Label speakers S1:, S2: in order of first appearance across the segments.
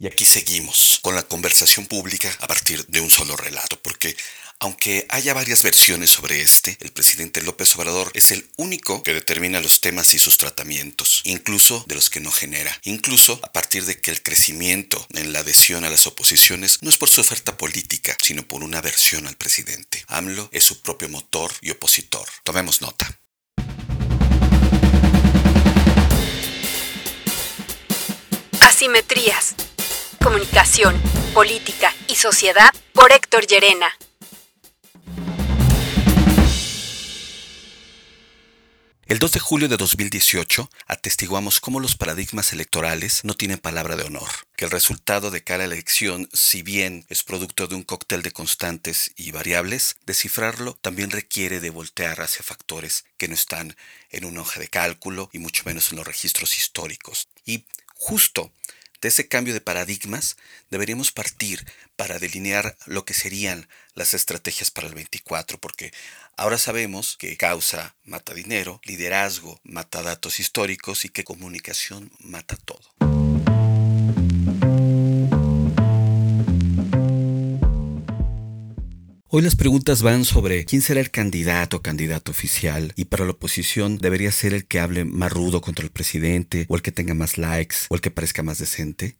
S1: Y aquí seguimos con la conversación pública a partir de un solo relato, porque aunque haya varias versiones sobre este, el presidente López Obrador es el único que determina los temas y sus tratamientos, incluso de los que no genera, incluso a partir de que el crecimiento en la adhesión a las oposiciones no es por su oferta política, sino por una aversión al presidente. AMLO es su propio motor y opositor. Tomemos nota.
S2: Asimetrías Comunicación, Política y Sociedad por Héctor Llerena.
S1: El 2 de julio de 2018 atestiguamos cómo los paradigmas electorales no tienen palabra de honor, que el resultado de cada elección, si bien es producto de un cóctel de constantes y variables, descifrarlo también requiere de voltear hacia factores que no están en una hoja de cálculo y mucho menos en los registros históricos. Y justo de ese cambio de paradigmas deberíamos partir para delinear lo que serían las estrategias para el 24, porque ahora sabemos que causa mata dinero, liderazgo mata datos históricos y que comunicación mata todo. Hoy las preguntas van sobre quién será el candidato o candidato oficial y para la oposición debería ser el que hable más rudo contra el presidente o el que tenga más likes o el que parezca más decente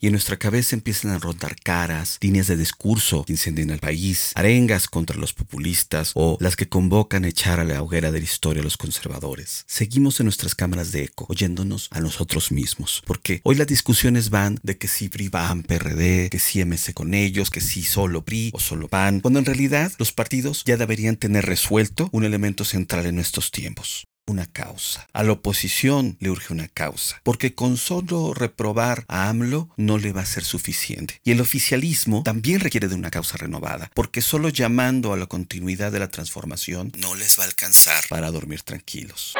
S1: y en nuestra cabeza empiezan a rondar caras, líneas de discurso que incendian al país, arengas contra los populistas o las que convocan a echar a la hoguera de la historia a los conservadores. Seguimos en nuestras cámaras de eco, oyéndonos a nosotros mismos, porque hoy las discusiones van de que si PRI van PRD, que si MC con ellos, que si solo PRI o solo PAN, cuando en realidad los partidos ya deberían tener resuelto un elemento central en estos tiempos una causa. A la oposición le urge una causa, porque con solo reprobar a AMLO no le va a ser suficiente. Y el oficialismo también requiere de una causa renovada, porque solo llamando a la continuidad de la transformación no les va a alcanzar para dormir tranquilos.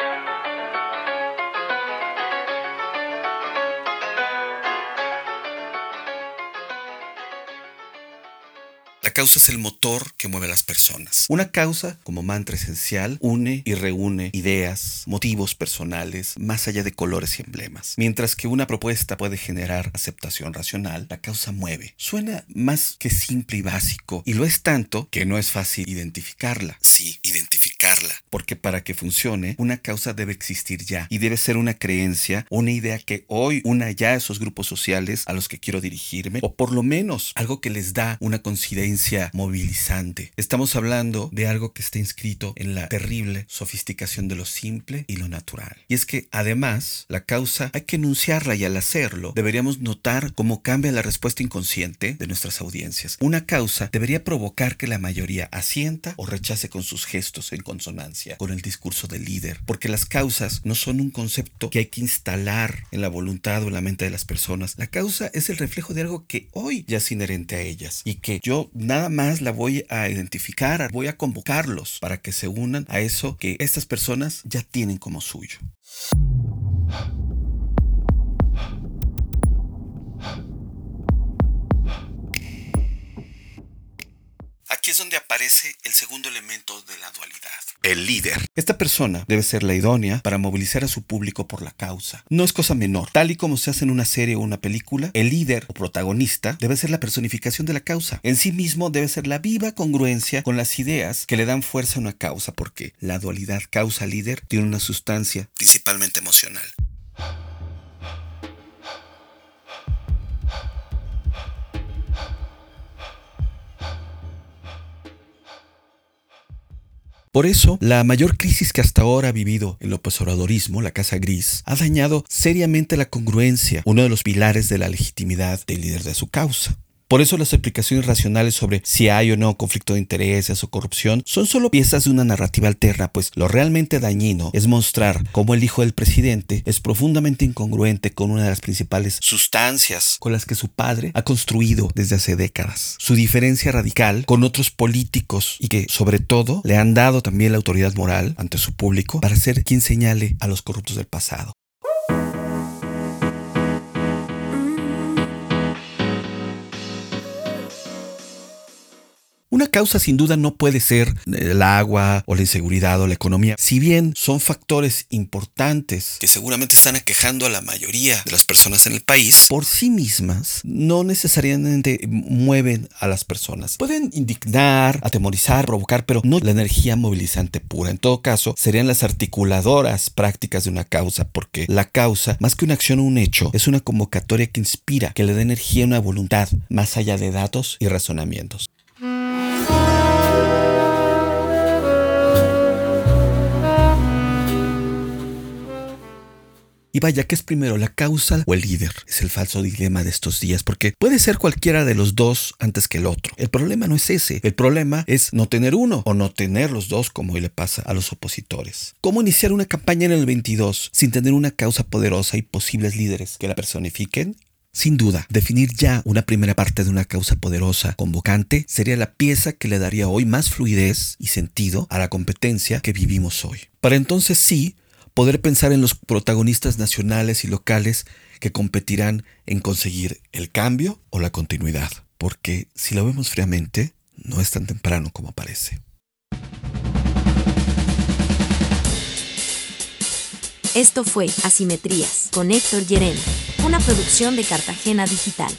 S1: La causa es el motor que mueve a las personas. Una causa, como mantra esencial, une y reúne ideas, motivos personales, más allá de colores y emblemas. Mientras que una propuesta puede generar aceptación racional, la causa mueve. Suena más que simple y básico, y lo es tanto que no es fácil identificarla. Sí, identificarla. Porque para que funcione, una causa debe existir ya, y debe ser una creencia, una idea que hoy una ya a esos grupos sociales a los que quiero dirigirme, o por lo menos algo que les da una coincidencia movilizante. Estamos hablando de algo que está inscrito en la terrible sofisticación de lo simple y lo natural. Y es que además la causa hay que enunciarla y al hacerlo deberíamos notar cómo cambia la respuesta inconsciente de nuestras audiencias. Una causa debería provocar que la mayoría asienta o rechace con sus gestos en consonancia con el discurso del líder, porque las causas no son un concepto que hay que instalar en la voluntad o la mente de las personas. La causa es el reflejo de algo que hoy ya es inherente a ellas y que yo nada más la voy a identificar, voy a convocarlos para que se unan a eso que estas personas ya tienen como suyo. Es donde aparece el segundo elemento de la dualidad, el líder. Esta persona debe ser la idónea para movilizar a su público por la causa. No es cosa menor. Tal y como se hace en una serie o una película, el líder o protagonista debe ser la personificación de la causa. En sí mismo debe ser la viva congruencia con las ideas que le dan fuerza a una causa, porque la dualidad causa-líder tiene una sustancia principalmente emocional. Por eso, la mayor crisis que hasta ahora ha vivido el oposidorismo, la Casa Gris, ha dañado seriamente la congruencia, uno de los pilares de la legitimidad del líder de su causa. Por eso las explicaciones racionales sobre si hay o no conflicto de intereses o corrupción son solo piezas de una narrativa alterna, pues lo realmente dañino es mostrar cómo el hijo del presidente es profundamente incongruente con una de las principales sustancias con las que su padre ha construido desde hace décadas. Su diferencia radical con otros políticos y que sobre todo le han dado también la autoridad moral ante su público para ser quien señale a los corruptos del pasado. Una causa sin duda no puede ser el agua o la inseguridad o la economía, si bien son factores importantes que seguramente están aquejando a la mayoría de las personas en el país, por sí mismas no necesariamente mueven a las personas. Pueden indignar, atemorizar, provocar, pero no la energía movilizante pura. En todo caso, serían las articuladoras prácticas de una causa, porque la causa, más que una acción o un hecho, es una convocatoria que inspira, que le da energía a una voluntad, más allá de datos y razonamientos. Y vaya, ¿qué es primero, la causa o el líder? Es el falso dilema de estos días, porque puede ser cualquiera de los dos antes que el otro. El problema no es ese, el problema es no tener uno o no tener los dos como hoy le pasa a los opositores. ¿Cómo iniciar una campaña en el 22 sin tener una causa poderosa y posibles líderes que la personifiquen? Sin duda, definir ya una primera parte de una causa poderosa, convocante, sería la pieza que le daría hoy más fluidez y sentido a la competencia que vivimos hoy. Para entonces sí, poder pensar en los protagonistas nacionales y locales que competirán en conseguir el cambio o la continuidad. Porque si lo vemos fríamente, no es tan temprano como parece.
S2: Esto fue Asimetrías con Héctor Llerena, una producción de Cartagena Digital.